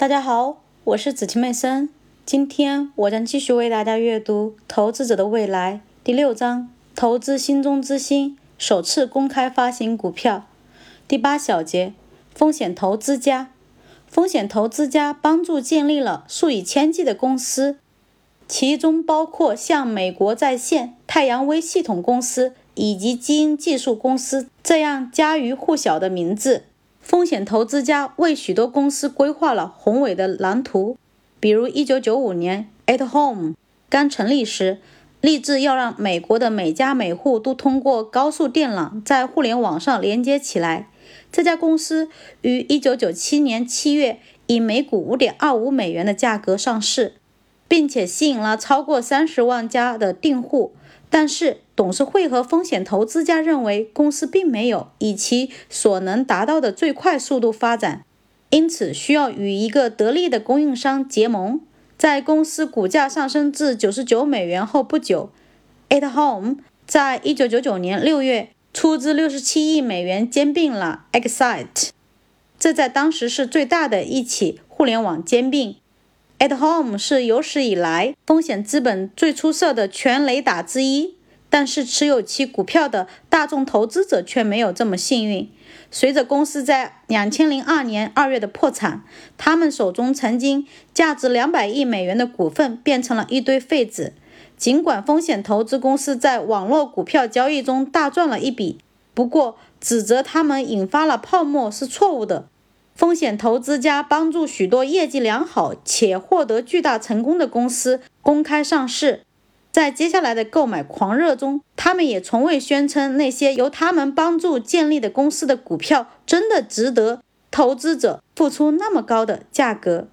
大家好，我是紫晴妹森。今天我将继续为大家阅读《投资者的未来》第六章“投资心中之星”，首次公开发行股票。第八小节：风险投资家。风险投资家帮助建立了数以千计的公司，其中包括像美国在线、太阳微系统公司以及基因技术公司这样家喻户晓的名字。风险投资家为许多公司规划了宏伟的蓝图，比如1995年，At Home 刚成立时，立志要让美国的每家每户都通过高速电缆在互联网上连接起来。这家公司于1997年7月以每股5.25美元的价格上市，并且吸引了超过30万家的订户。但是，董事会和风险投资家认为公司并没有以其所能达到的最快速度发展，因此需要与一个得力的供应商结盟。在公司股价上升至九十九美元后不久，At Home 在一九九九年六月出资六十七亿美元兼并了 Excite，这在当时是最大的一起互联网兼并。At Home 是有史以来风险资本最出色的全雷打之一，但是持有其股票的大众投资者却没有这么幸运。随着公司在两千零二年二月的破产，他们手中曾经价值两百亿美元的股份变成了一堆废纸。尽管风险投资公司在网络股票交易中大赚了一笔，不过指责他们引发了泡沫是错误的。风险投资家帮助许多业绩良好且获得巨大成功的公司公开上市。在接下来的购买狂热中，他们也从未宣称那些由他们帮助建立的公司的股票真的值得投资者付出那么高的价格。